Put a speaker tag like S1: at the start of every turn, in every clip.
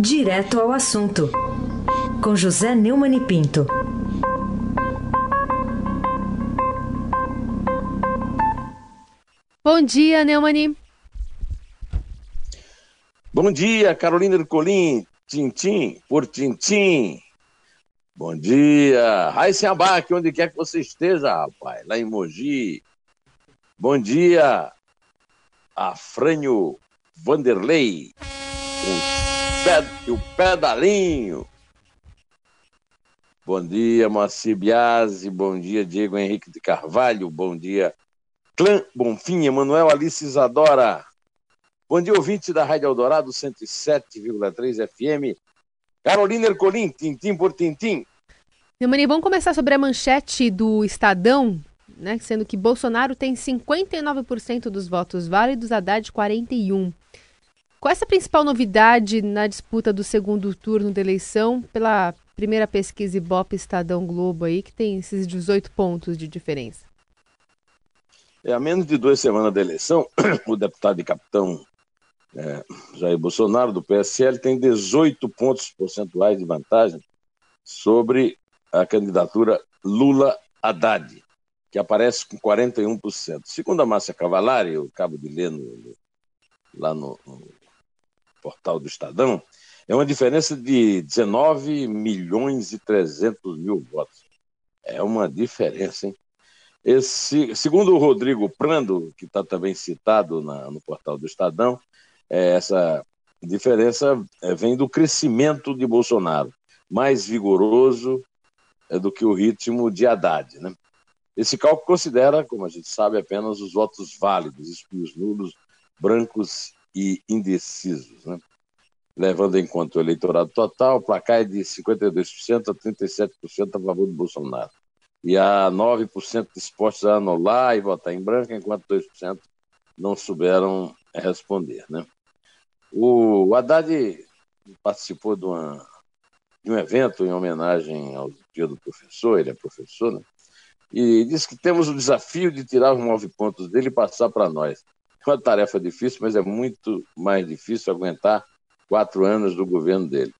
S1: Direto ao assunto, com José Neumann e Pinto.
S2: Bom dia, Neumani.
S3: Bom dia, Carolina Ercolim, Tintim por Tintim. Bom dia, Raíssa Abac, onde quer que você esteja, rapaz, lá em Mogi. Bom dia, Afrânio Vanderlei, o, ped, o pedalinho. Bom dia, Moacir Biasi, bom dia, Diego Henrique de Carvalho, bom dia, Clã Bonfim, Emanuel Alice Isadora. Bom dia, ouvinte da Rádio Eldorado 107,3 FM. Carolina Ercolim, tintim por tintim.
S2: Neumani, vamos começar sobre a manchete do Estadão, né? Sendo que Bolsonaro tem 59% dos votos válidos, Haddad 41%. Qual é essa principal novidade na disputa do segundo turno da eleição pela primeira pesquisa Ibope Estadão Globo aí, que tem esses 18 pontos de diferença?
S3: É, a menos de duas semanas da eleição, o deputado e capitão é, Jair Bolsonaro, do PSL, tem 18 pontos percentuais de vantagem sobre a candidatura Lula-Haddad, que aparece com 41%. Segundo a Márcia Cavalari, eu acabo de ler no, lá no portal do Estadão, é uma diferença de 19 milhões e 300 mil votos. É uma diferença, hein? Esse, segundo o Rodrigo Prando, que está também citado na, no portal do Estadão, é, essa diferença é, vem do crescimento de Bolsonaro, mais vigoroso é, do que o ritmo de Haddad. Né? Esse cálculo considera, como a gente sabe, apenas os votos válidos, os nulos, brancos e indecisos. Né? Levando em conta o eleitorado total, o placar é de 52% a 37% a favor de Bolsonaro e há 9% dispostos a anular e votar em branco, enquanto 2% não souberam responder. Né? O Haddad participou de, uma, de, um evento em homenagem ao dia do professor, ele é professor, né? e disse que temos o desafio de tirar os nove pontos dele e passar para nós. É uma tarefa difícil, mas é muito mais difícil aguentar quatro anos do governo dele.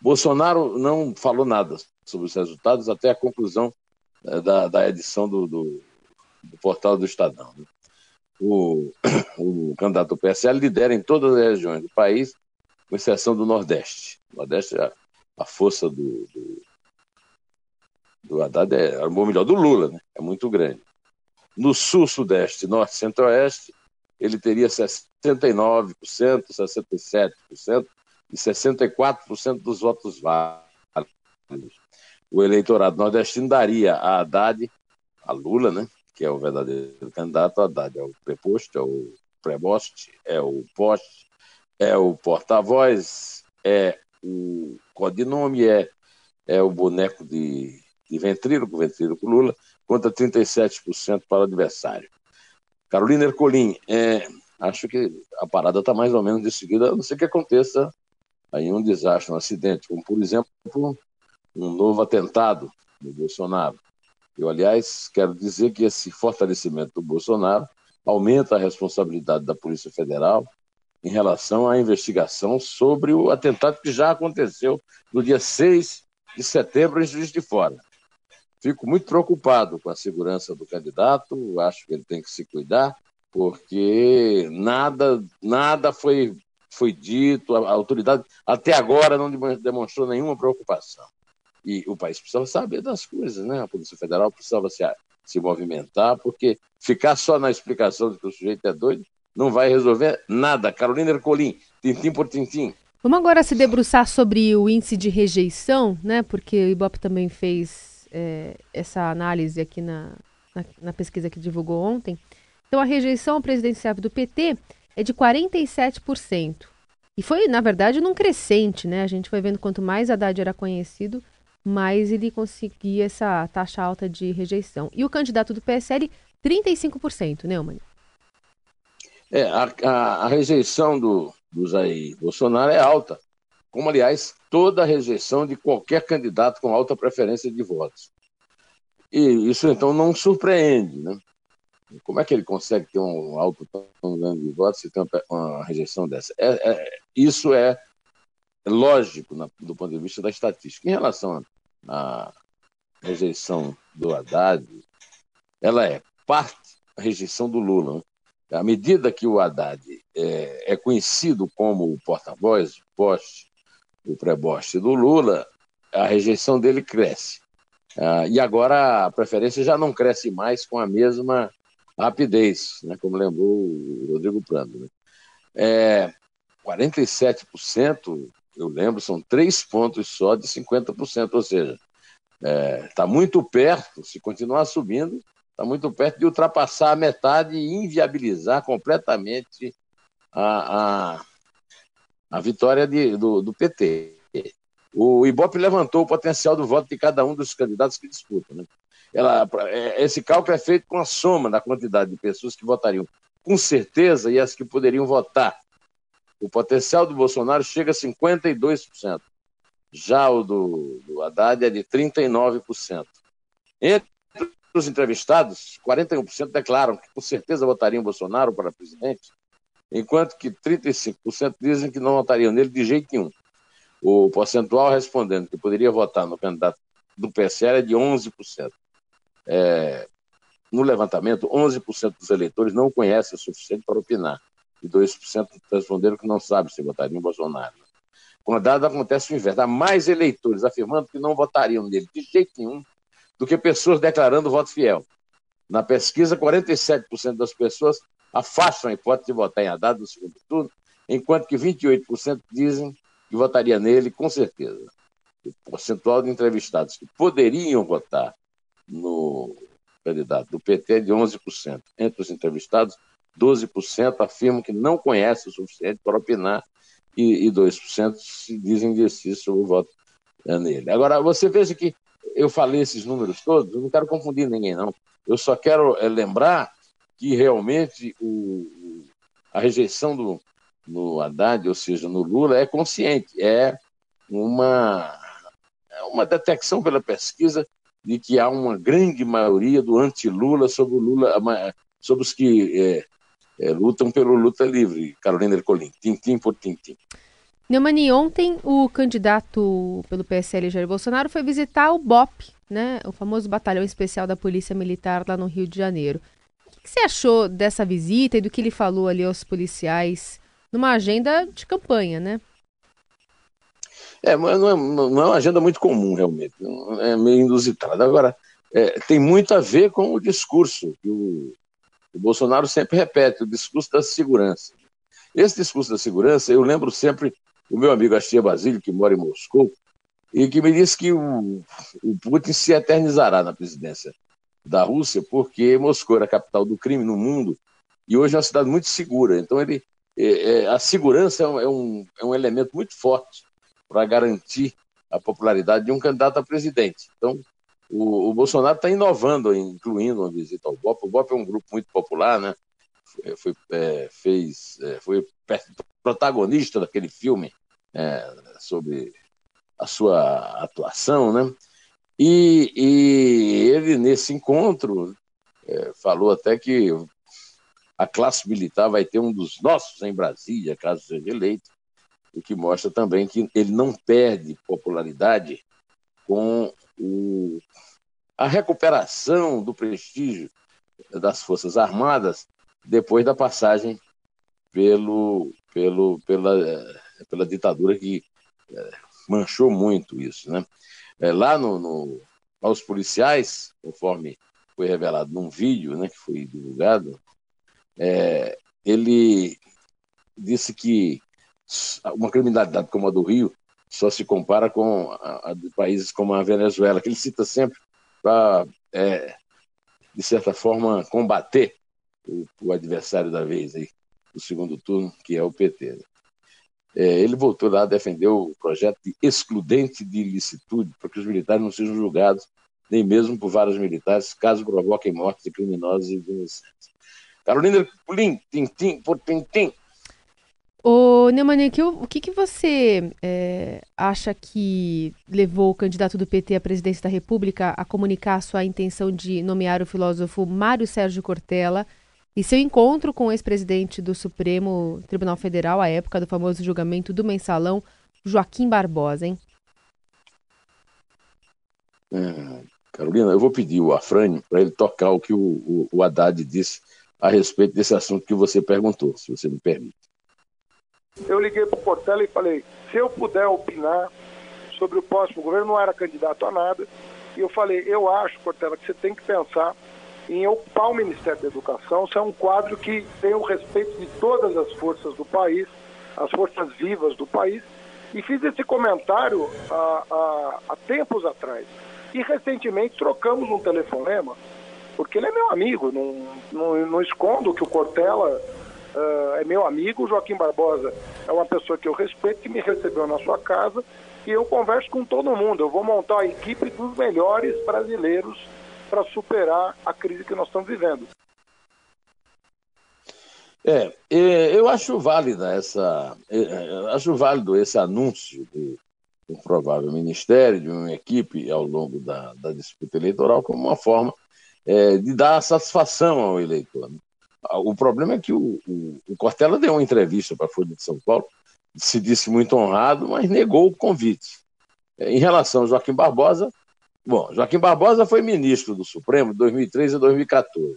S3: Bolsonaro não falou nada sobre os resultados até a conclusão é, da, da edição do, do, do, portal do Estadão. Né? O, o candidato do PSL lidera em todas as regiões do país, com exceção do Nordeste. O Nordeste é a força do, do, do Haddad, é, ou melhor, do Lula, né? é muito grande. No Sul, Sudeste, Norte e Centro-Oeste, ele teria 69%, 67% e 64% dos votos válidos o eleitorado nordestino daria a Haddad, a Lula, né, que é o verdadeiro candidato, a Haddad é o preposto, é o preboste, é o poste, é o porta-voz, é o codinome, é, é o boneco de, de ventríloco, ventríloco Lula, contra 37% para o adversário. Carolina Ercolim, é, acho que a parada está mais ou menos decidida, a não ser que aconteça aí um desastre, um acidente, como por exemplo um novo atentado do Bolsonaro. Eu, aliás, quero dizer que esse fortalecimento do Bolsonaro aumenta a responsabilidade da Polícia Federal em relação à investigação sobre o atentado que já aconteceu no dia 6 de setembro em Juiz de Fora. Fico muito preocupado com a segurança do candidato, acho que ele tem que se cuidar, porque nada, nada foi, foi dito, a autoridade até agora não demonstrou nenhuma preocupação. E o país precisava saber das coisas, né? A Polícia Federal precisava se, se movimentar, porque ficar só na explicação de que o sujeito é doido não vai resolver nada. Carolina Ercolim, tintim por tintim.
S2: Vamos agora se debruçar sobre o índice de rejeição, né? Porque o Ibope também fez é, essa análise aqui na, na, na, pesquisa que divulgou ontem. Então, a rejeição presidenciável do PT é de 47%. E foi, na verdade, num crescente, né? A gente foi vendo quanto mais Haddad era conhecido, mas ele conseguia essa taxa alta de rejeição. E o candidato do PSL, 35%, né, Mani?
S3: É, a, a, a, rejeição do, do Jair Bolsonaro é alta, como, aliás, toda a rejeição de qualquer candidato com alta preferência de votos. E isso, então, não surpreende, né? Como é que ele consegue ter um alto grande de votos se tem uma, rejeição dessa? É, é, isso é lógico na, do ponto de vista da estatística. Em relação à rejeição do Haddad, ela é parte da rejeição do Lula. Né? À medida que o Haddad é, é conhecido como o porta-voz, poste, o pré-boste do Lula, a rejeição dele cresce. Ah, e agora a preferência já não cresce mais com a mesma rapidez, né, como lembrou o Rodrigo Prando. Né? É, 47%, eu lembro, são três pontos só de 50%, ou seja, está é, tá muito perto, se continuar subindo, está muito perto de ultrapassar a metade e inviabilizar completamente a, a, a vitória de, do, do PT. O Ibope levantou o potencial do voto de cada um dos candidatos que disputam. Né? Ela, é, esse cálculo é feito com a soma da quantidade de pessoas que votariam com certeza e as que poderiam votar. O potencial do Bolsonaro chega a 52%. Já o do, do Haddad é de 39%. Entre os entrevistados, 41% declaram que com certeza votariam Bolsonaro para presidente, enquanto que 35% dizem que não votariam nele de jeito nenhum. O percentual respondendo que poderia votar no candidato do PSL é de 11%. É, no levantamento, 11% dos eleitores não conhecem o suficiente para opinar. E 2% responderam que não sabem se votariam em Bolsonaro. Com a dada acontece o inverso. Há mais eleitores afirmando que não votariam nele de jeito nenhum do que pessoas declarando voto fiel. Na pesquisa, 47% das pessoas afastam a hipótese de votar em Haddad no segundo turno, enquanto que 28% dizem que votaria nele, com certeza. O percentual de entrevistados que poderiam votar no candidato do PT é de 11%. Entre os entrevistados, 12% afirmam que não conhecem o suficiente para opinar e, e 2% se dizem indecisos sobre o voto nele. Agora, você veja que eu falei esses números todos, não quero confundir ninguém, não. Eu só quero é, lembrar que realmente o, a rejeição do, no Haddad, ou seja, no Lula, é consciente, é uma, é uma detecção pela pesquisa de que há uma grande maioria do anti-Lula sobre Lula, sobre os que é, é, lutam pelo luta livre. Carolina Ercolim, tintim por tintim.
S2: Neumani, ontem o candidato pelo PSL Jair Bolsonaro foi visitar o BOP, né, o famoso batalhão especial da Polícia Militar lá no Rio de Janeiro. Que você achou dessa visita e do que ele falou ali aos policiais numa agenda de campanha, né?
S3: É, não é, não é uma agenda muito comum, realmente. É meio inusitada. Agora, é, tem muito a ver com o discurso que o, o Bolsonaro sempre repete, o discurso da segurança. Esse discurso da segurança, eu lembro sempre o meu amigo Astia Basílio, que mora em Moscou, e que me disse que o, o Putin se eternizará na presidência da Rússia, porque Moscou era a capital do crime no mundo e hoje é uma cidade muito segura. Então ele é, é, a segurança é um, é um, é elemento muito forte para garantir a popularidade de um candidato a presidente. Então, o, o Bolsonaro está inovando, incluindo uma visita ao BOP. O BOP é um grupo muito popular, né? Foi, foi é, fez, é, foi protagonista daquele filme é, sobre a sua atuação, né? E, e ele, nesse encontro, é, falou até que a classe militar vai ter um dos nossos em Brasília, caso seja eleito, o que mostra também que ele não perde popularidade com o, a recuperação do prestígio das Forças Armadas depois da passagem pelo, pelo, pela, pela ditadura que é, manchou muito isso. Né? É, lá no, no, aos policiais, conforme foi revelado num vídeo né, que foi divulgado, é, ele disse que uma criminalidade como a do Rio só se compara com a, a de países como a Venezuela, que ele cita sempre para, é, de certa forma, combater o, o, adversário da vez aí, do segundo turno, que é o PT. Né? É, ele voltou lá a defender o projeto de excludente de ilicitude, para que os militares não sejam julgados, nem mesmo por vários militares, caso provoquem mortes de criminosos e inocentes. Carolina tintim por tintim.
S2: Ô, Neumann, o que, que você é, acha que levou o candidato do PT à presidência da República a comunicar sua intenção de nomear o filósofo Mário Sérgio Cortella e seu encontro com o ex-presidente do Supremo Tribunal Federal à época do famoso julgamento do mensalão Joaquim Barbosa, hein?
S3: É, Carolina, eu vou pedir o Afrânio para ele tocar o que o, o, o Haddad disse a respeito desse assunto que você perguntou, se você me permite.
S4: Eu liguei para o Portela e falei: se eu puder opinar sobre o próximo governo, não era candidato a nada, e eu falei: eu acho, Portela, que você tem que pensar em ocupar o Ministério da Educação. Isso é um quadro que tem o respeito de todas as forças do país, as forças vivas do país, e fiz esse comentário há, há, há tempos atrás. E recentemente trocamos um telefonema, porque ele é meu amigo, não, não, não escondo que o Cortella uh, é meu amigo, o Joaquim Barbosa é uma pessoa que eu respeito, que me recebeu na sua casa, e eu converso com todo mundo. Eu vou montar a equipe dos melhores brasileiros para superar a crise que nós estamos vivendo.
S3: É, eu acho válida essa, acho válido esse anúncio de um provável ministério, de uma equipe ao longo da, da disputa eleitoral, como uma forma é, de dar satisfação ao eleitor. Né? O problema é que o, o, o Cortella deu uma entrevista para a Folha de São Paulo, se disse muito honrado, mas negou o convite. É, em relação ao Joaquim Barbosa, bom, Joaquim Barbosa foi ministro do Supremo de 2013 a 2014.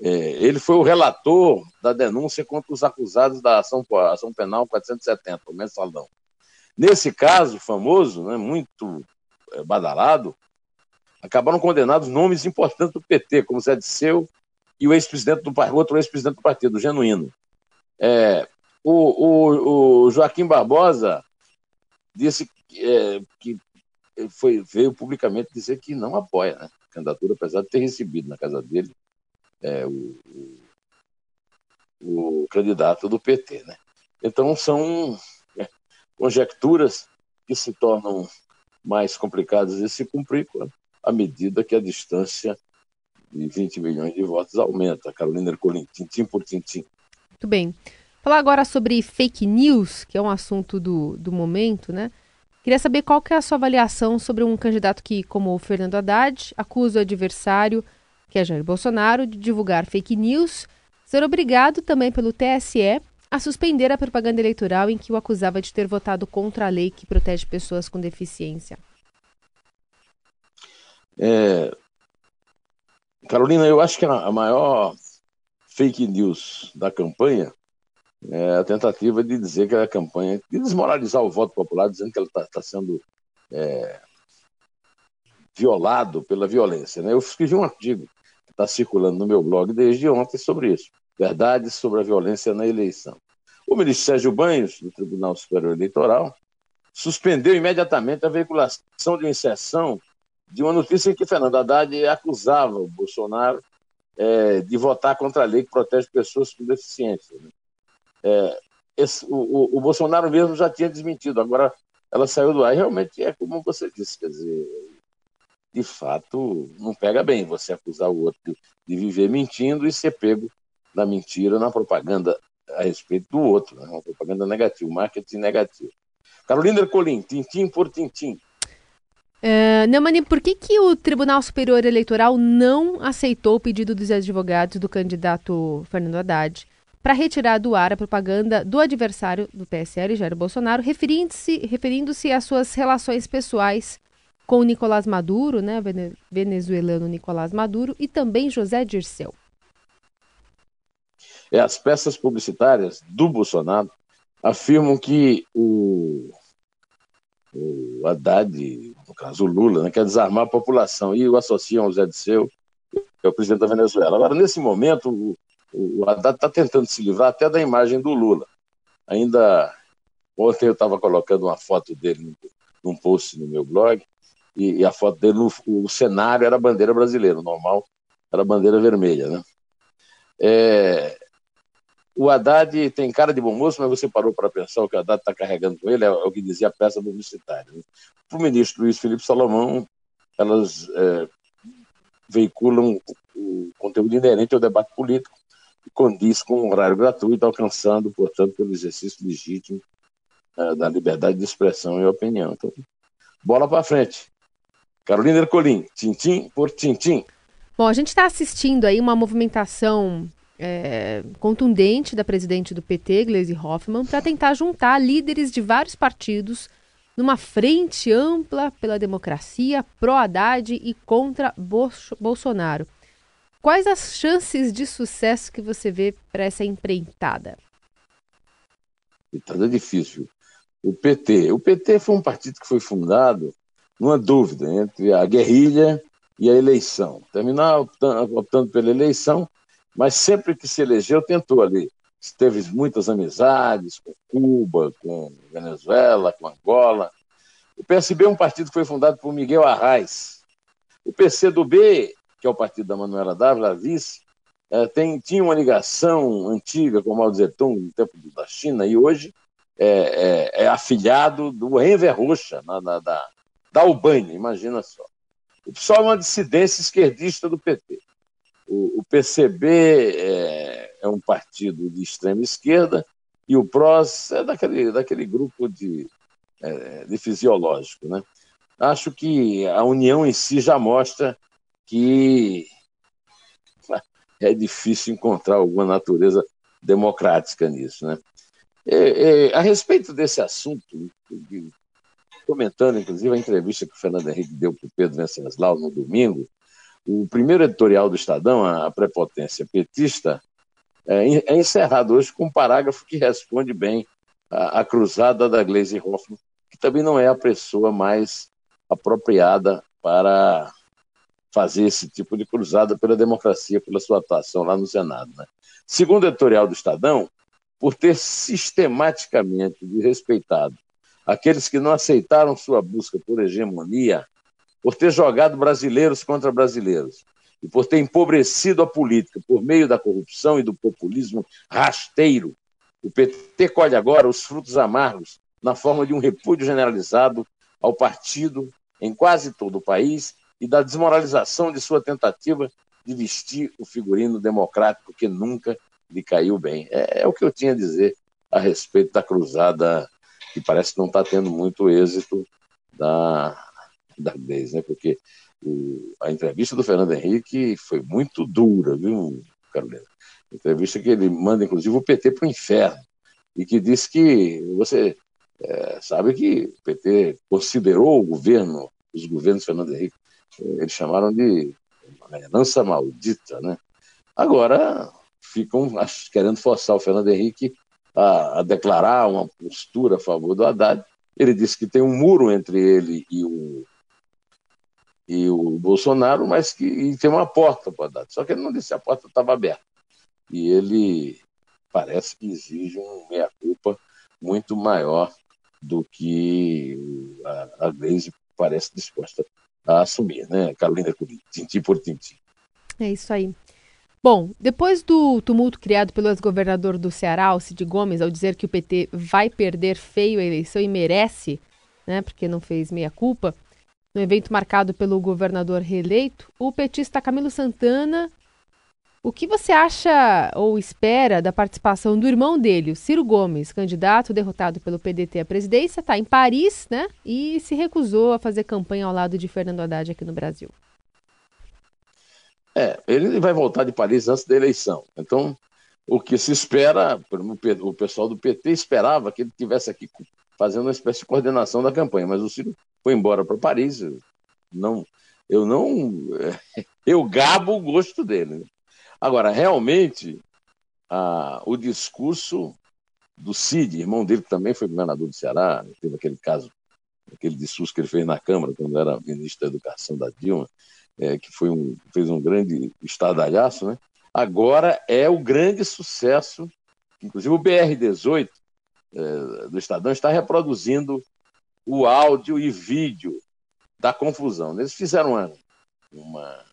S3: É, ele foi o relator da denúncia contra os acusados da ação, ação penal 470, o mensalão. Nesse caso famoso, né, muito é, badalado, acabaram condenados nomes importantes do PT, como Zé Disseu e o ex-presidente do outro ex-presidente do partido, Genuíno. É, o, o, o, Joaquim Barbosa disse é, que foi, veio publicamente dizer que não apoia né, a candidatura, apesar de ter recebido na casa dele é, o, o, o, candidato do PT. Né? Então, são é, conjecturas que se tornam mais complicadas de se cumprir à medida que a distância de 20 milhões de votos aumenta. Carolina Ercolim, tintim por tintim.
S2: Muito bem. Falar agora sobre fake news, que é um assunto do, do momento, né? Queria saber qual que é a sua avaliação sobre um candidato que, como o Fernando Haddad, acusa o adversário que é Jair Bolsonaro, de divulgar fake news, ser obrigado também pelo TSE a suspender a propaganda eleitoral em que o acusava de ter votado contra a lei que protege pessoas com deficiência.
S3: É... Carolina, eu acho que a maior fake news da campanha é a tentativa de dizer que a campanha, de desmoralizar o voto popular, dizendo que ela está tá sendo é, violado pela violência. Né? Eu escrevi um artigo está circulando no meu blog desde ontem sobre isso. Verdades sobre a violência na eleição. O ministro Sérgio Banhos, do Tribunal Superior Eleitoral, suspendeu imediatamente a veiculação de inserção de uma notícia em que Fernando Haddad acusava o Bolsonaro é, de votar contra a lei que protege pessoas com deficiência. Né? É, esse, o, o, Bolsonaro mesmo já tinha desmentido, agora ela saiu do ar. Realmente é como você disse, quer dizer, de fato, não pega bem você acusar o outro de viver mentindo e ser pego na mentira, na propaganda a respeito do outro, né? uma propaganda negativa, marketing negativo. Carolina Ercolim, tintim por tintim.
S2: Uh, Neumani, por que, que o Tribunal Superior Eleitoral não aceitou o pedido dos advogados do candidato Fernando Haddad para retirar do ar a propaganda do adversário do PSL, Jair Bolsonaro, referindo-se referindo às suas relações pessoais com Nicolás Maduro, né, venezuelano Nicolás Maduro, e também José Dirceu.
S3: É, as peças publicitárias do Bolsonaro afirmam que o, o Haddad, no caso o Lula, né, quer desarmar a população e o associam ao Zé Dirceu, que é o presidente da Venezuela. Agora, nesse momento, o, o Haddad está tentando se livrar até da imagem do Lula. Ainda ontem eu estava colocando uma foto dele num post no meu blog, e, e a foto dele, no, o cenário era a bandeira brasileira, o normal era a bandeira vermelha, né? É, o Haddad tem cara de bom moço, mas você parou para pensar o que o Haddad está carregando com ele, é, é, o que dizia a peça publicitária. Né? Para o ministro Luiz Felipe Salomão, elas é, veiculam o conteúdo inerente ao debate político, condiz com um horário gratuito, alcançando, portanto, pelo exercício legítimo é, da liberdade de expressão e opinião. Então, bola para frente. Carolina Ercolim, tintim por tintim.
S2: Bom, a gente está assistindo aí uma movimentação é, contundente da presidente do PT, Gleisi Hoffmann, para tentar juntar líderes de vários partidos numa frente ampla pela democracia, pró-Haddad e contra Bolsonaro. Quais as chances de sucesso que você vê para essa empreitada?
S3: Empreitada é difícil. O PT. O PT foi um partido que foi fundado numa dúvida entre a guerrilha e a eleição. Terminar optando, optando pela eleição, mas sempre que se elegeu, tentou ali. Teve muitas amizades com Cuba, com Venezuela, com Angola. O PSB é um partido que foi fundado por Miguel Arraes. O PCdoB, que é o partido da Manuela Dávila, vice, é, tem, tinha uma ligação antiga com o Mao Zedong no tempo da China e hoje é, é, é afilhado do Enver Rocha, na, na, da, da Albânia, imagina só. O PSOL é uma dissidência esquerdista do PT. O, PCB é, é, um partido de extrema esquerda e o PROS é daquele, daquele grupo de, é, de fisiológico. Né? Acho que a união em si já mostra que é difícil encontrar alguma natureza democrática nisso. Né? É, é, a respeito desse assunto, comentando inclusive a entrevista que o Fernando Henrique deu para o Pedro Venceslau no domingo, o primeiro editorial do Estadão, a prepotência petista, é, é encerrado hoje com um parágrafo que responde bem à, à cruzada da Gleisi Hoffmann, que também não é a pessoa mais apropriada para fazer esse tipo de cruzada pela democracia, pela sua atuação lá no Senado. Né? Segundo o editorial do Estadão, por ter sistematicamente desrespeitado aqueles que não aceitaram sua busca por hegemonia, por ter jogado brasileiros contra brasileiros e por ter empobrecido a política por meio da corrupção e do populismo rasteiro, o PT colhe agora os frutos amargos na forma de um repúdio generalizado ao partido em quase todo o país e da desmoralização de sua tentativa de vestir o figurino democrático que nunca lhe caiu bem. É, é o que eu tinha a dizer a respeito da cruzada, que parece que não está tendo muito êxito da, da vez, né? Porque o, a entrevista do Fernando Henrique foi muito dura, viu, Carolina? Entrevista que ele manda, inclusive, o PT para o inferno e que diz que você é, sabe que o PT considerou o governo, os governos Fernando Henrique, eles chamaram de uma herança maldita, né? Agora, ficam querendo forçar o Fernando Henrique a, a, declarar uma postura a favor do Haddad. Ele disse que tem um muro entre ele e o, e o Bolsonaro, mas que tem uma porta para o Haddad. Só que ele não disse a porta estava aberta. E ele parece que exige um meia-culpa muito maior do que a, a parece disposta a assumir, né, Carolina Curim, tintim por tintim.
S2: É isso aí. Bom, depois do tumulto criado pelo ex-governador do Ceará, Cid Gomes, ao dizer que o PT vai perder feio a eleição e merece, né, porque não fez meia-culpa, no evento marcado pelo governador reeleito, o petista Camilo Santana. O que você acha ou espera da participação do irmão dele, o Ciro Gomes, candidato derrotado pelo PDT à presidência, está em Paris, né? E se recusou a fazer campanha ao lado de Fernando Haddad aqui no Brasil.
S3: É, ele vai voltar de Paris antes da eleição. Então, o que se espera, o pessoal do PT esperava que ele tivesse aqui fazendo uma espécie de coordenação da campanha, mas o Ciro foi embora para Paris. Não, eu não, eu gabo o gosto dele. Agora, realmente, a, o discurso do Cid, irmão dele que também foi governador do Ceará, teve aquele caso, aquele discurso que ele fez na Câmara quando era ministro da Educação da Dilma, é, que foi um, fez um grande estardalhaço, né? agora é o grande sucesso. Inclusive o BR-18 é, do Estadão está reproduzindo o áudio e vídeo da confusão. Eles fizeram uma, uma,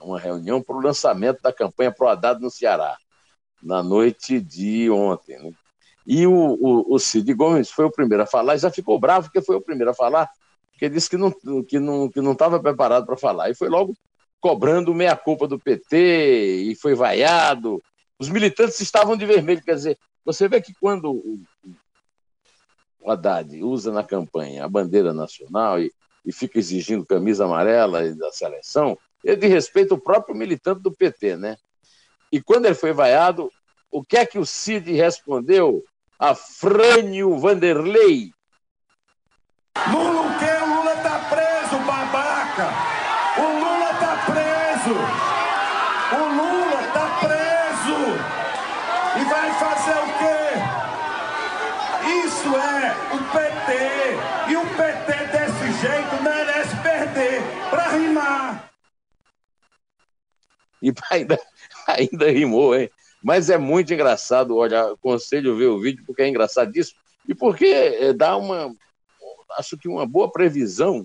S3: uma reunião para o lançamento da campanha Pro Haddad no Ceará, na noite de ontem. Né? E o, o, o Cid Gomes foi o primeiro a falar, e já ficou bravo porque foi o primeiro a falar, porque disse que não estava que não, que não preparado para falar. E foi logo cobrando meia-culpa do PT e foi vaiado. Os militantes estavam de vermelho, quer dizer, você vê que quando o, o Haddad usa na campanha a bandeira nacional e, e fica exigindo camisa amarela da seleção, ele de respeito o próprio militante do PT, né? E quando ele foi vaiado, o que é que o Cid respondeu a Frânio Vanderlei?
S5: E
S3: ainda, ainda rimou, hein? Mas é muito engraçado, olha, aconselho ver o vídeo, porque é engraçadíssimo. E porque é, dá uma, acho que uma boa previsão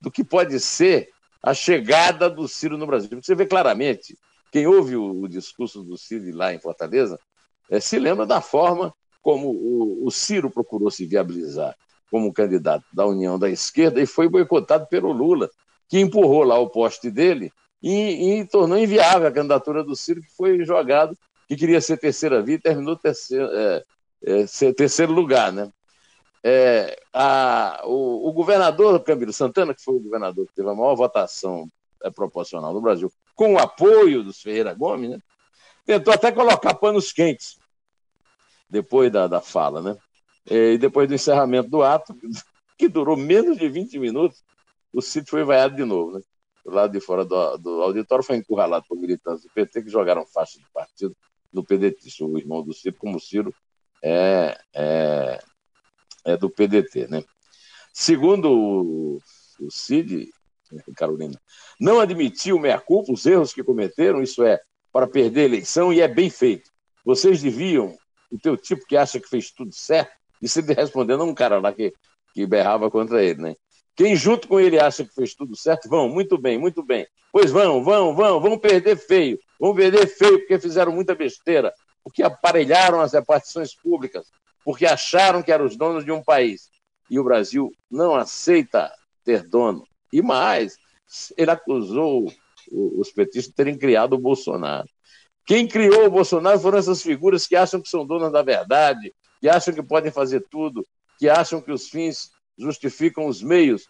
S3: do que pode ser a chegada do Ciro no Brasil. Você vê claramente, quem ouve o, o discurso do Ciro lá em Fortaleza, é, se lembra da forma como o, o Ciro procurou se viabilizar como candidato da União da Esquerda e foi boicotado pelo Lula, que empurrou lá o poste dele e, e tornou inviável a candidatura do Ciro, que foi jogado, que queria ser terceira via e terminou terceiro, é, é, terceiro lugar. Né? É, a, o, o, governador Camilo Santana, que foi o governador que teve a maior votação é, proporcional no Brasil, com o apoio dos Ferreira Gomes, né, tentou até colocar panos quentes depois da, da fala. Né? E depois do encerramento do ato, que durou menos de 20 minutos, o Ciro foi vaiado de novo. Né? Do lado de fora do, do auditório, foi encurralado por militantes do PT que jogaram faixa de partido no PDT. O irmão do Ciro, como o Ciro é, é, é do PDT. Né? Segundo o, o Cid, Carolina, não admitiu meia-culpa, os erros que cometeram, isso é, para perder a eleição, e é bem feito. Vocês deviam, o teu tipo que acha que fez tudo certo, e Cid respondendo a um cara lá que, que berrava contra ele, né? Quem junto com ele acha que fez tudo certo, vão, muito bem, muito bem. Pois vão, vão, vão, vão perder feio. Vão perder feio porque fizeram muita besteira, porque aparelharam as repartições públicas, porque acharam que eram os donos de um país. E o Brasil não aceita ter dono. E mais, ele acusou os petistas de terem criado o Bolsonaro. Quem criou o Bolsonaro foram essas figuras que acham que são donas da verdade, que acham que podem fazer tudo, que acham que os fins justificam os meios.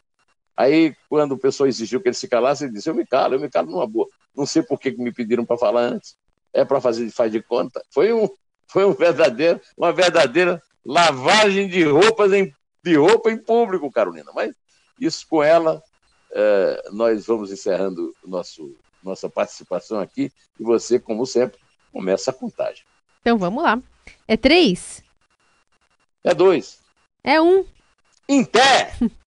S3: Aí, quando o pessoal exigiu que ele se calasse, ele disse: Eu me calo, eu me calo numa boa. Não sei por que me pediram para falar antes. É para fazer faz de conta. Foi, um, foi um verdadeiro, uma verdadeira lavagem de roupas em, de roupa em público, Carolina. Mas isso com ela, é, nós vamos encerrando nosso, nossa participação aqui. E você, como sempre, começa a contagem.
S2: Então vamos lá. É três?
S3: É dois.
S2: É um.
S3: Em pé!